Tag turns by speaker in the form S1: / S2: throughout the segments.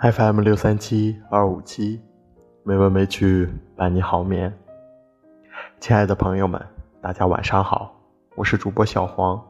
S1: FM 六三七二五七，美文美曲伴你好眠。亲爱的朋友们，大家晚上好，我是主播小黄。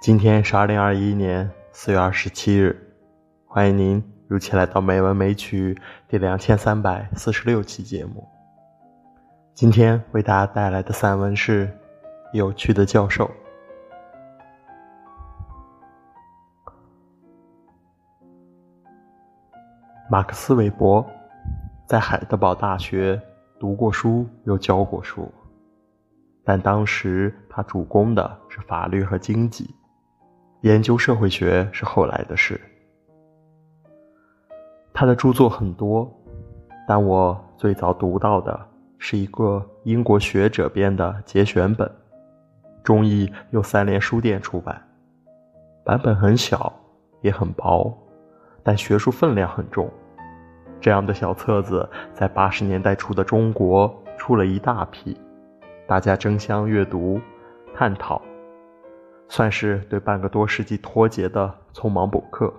S1: 今天是二零二一年四月二十七日，欢迎您如期来到《美文美曲》第两千三百四十六期节目。今天为大家带来的散文是《有趣的教授》。马克思韦伯在海德堡大学读过书，又教过书，但当时他主攻的是法律和经济，研究社会学是后来的事。他的著作很多，但我最早读到的是一个英国学者编的节选本，中译由三联书店出版，版本很小，也很薄。但学术分量很重，这样的小册子在八十年代初的中国出了一大批，大家争相阅读、探讨，算是对半个多世纪脱节的匆忙补课，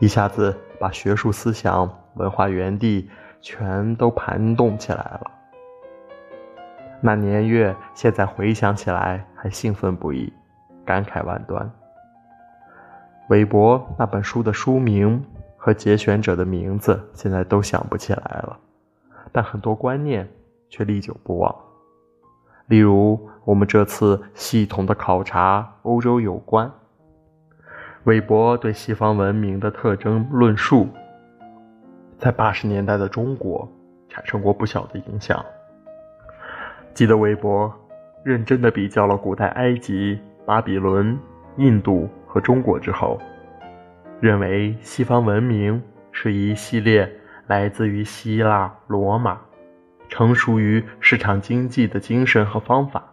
S1: 一下子把学术思想、文化园地全都盘动起来了。那年月，现在回想起来还兴奋不已，感慨万端。韦伯那本书的书名和节选者的名字现在都想不起来了，但很多观念却历久不忘。例如，我们这次系统的考察欧洲有关，韦伯对西方文明的特征论述，在八十年代的中国产生过不小的影响。记得韦伯认真的比较了古代埃及、巴比伦、印度。和中国之后，认为西方文明是一系列来自于希腊、罗马，成熟于市场经济的精神和方法，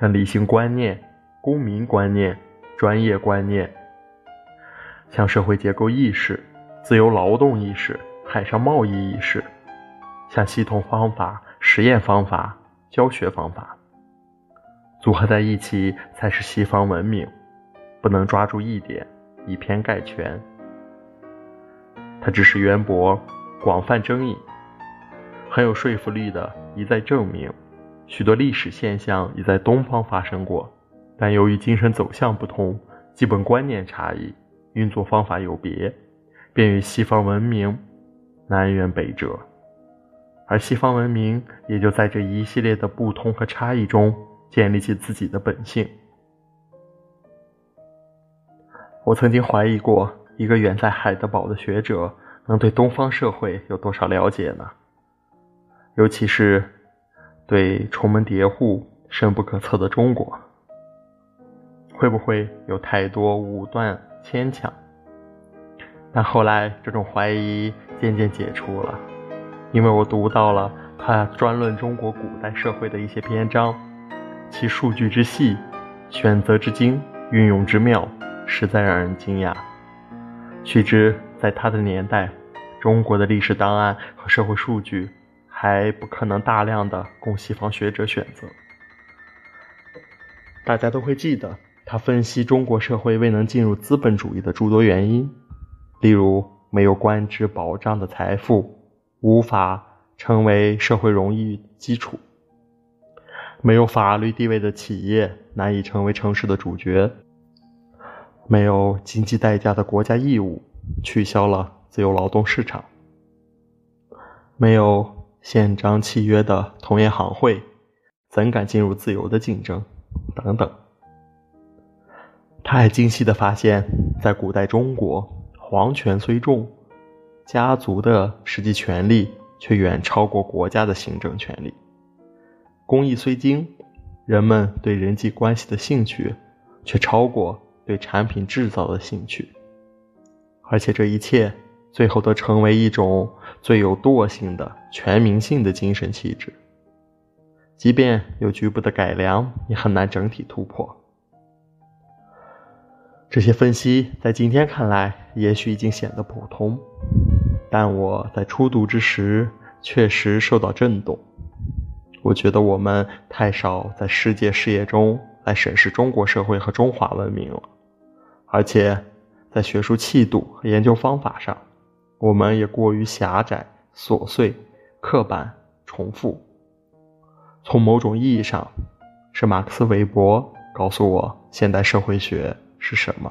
S1: 像理性观念、公民观念、专业观念，像社会结构意识、自由劳动意识、海上贸易意识，像系统方法、实验方法、教学方法，组合在一起才是西方文明。不能抓住一点，以偏概全。他知识渊博，广泛争议，很有说服力的一再证明，许多历史现象已在东方发生过，但由于精神走向不同，基本观念差异，运作方法有别，便与西方文明南辕北辙。而西方文明也就在这一系列的不同和差异中，建立起自己的本性。我曾经怀疑过，一个远在海德堡的学者能对东方社会有多少了解呢？尤其是对重门叠户、深不可测的中国，会不会有太多武断牵强？但后来，这种怀疑渐渐解除了，因为我读到了他专论中国古代社会的一些篇章，其数据之细、选择之精、运用之妙。实在让人惊讶。须知，在他的年代，中国的历史档案和社会数据还不可能大量的供西方学者选择。大家都会记得，他分析中国社会未能进入资本主义的诸多原因，例如没有官职保障的财富，无法成为社会荣誉基础；没有法律地位的企业，难以成为城市的主角。没有经济代价的国家义务，取消了自由劳动市场；没有宪章契约的同业行会，怎敢进入自由的竞争？等等。他还精细的发现，在古代中国，皇权虽重，家族的实际权力却远超过国家的行政权力；工艺虽精，人们对人际关系的兴趣却超过。对产品制造的兴趣，而且这一切最后都成为一种最有惰性的全民性的精神气质。即便有局部的改良，也很难整体突破。这些分析在今天看来，也许已经显得普通，但我在初读之时确实受到震动。我觉得我们太少在世界视野中来审视中国社会和中华文明了。而且，在学术气度和研究方法上，我们也过于狭窄、琐碎、刻板、重复。从某种意义上，是马克思韦伯告诉我现代社会学是什么。